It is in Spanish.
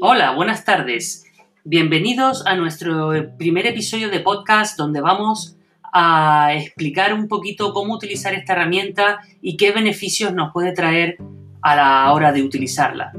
Hola, buenas tardes. Bienvenidos a nuestro primer episodio de podcast donde vamos a explicar un poquito cómo utilizar esta herramienta y qué beneficios nos puede traer a la hora de utilizarla.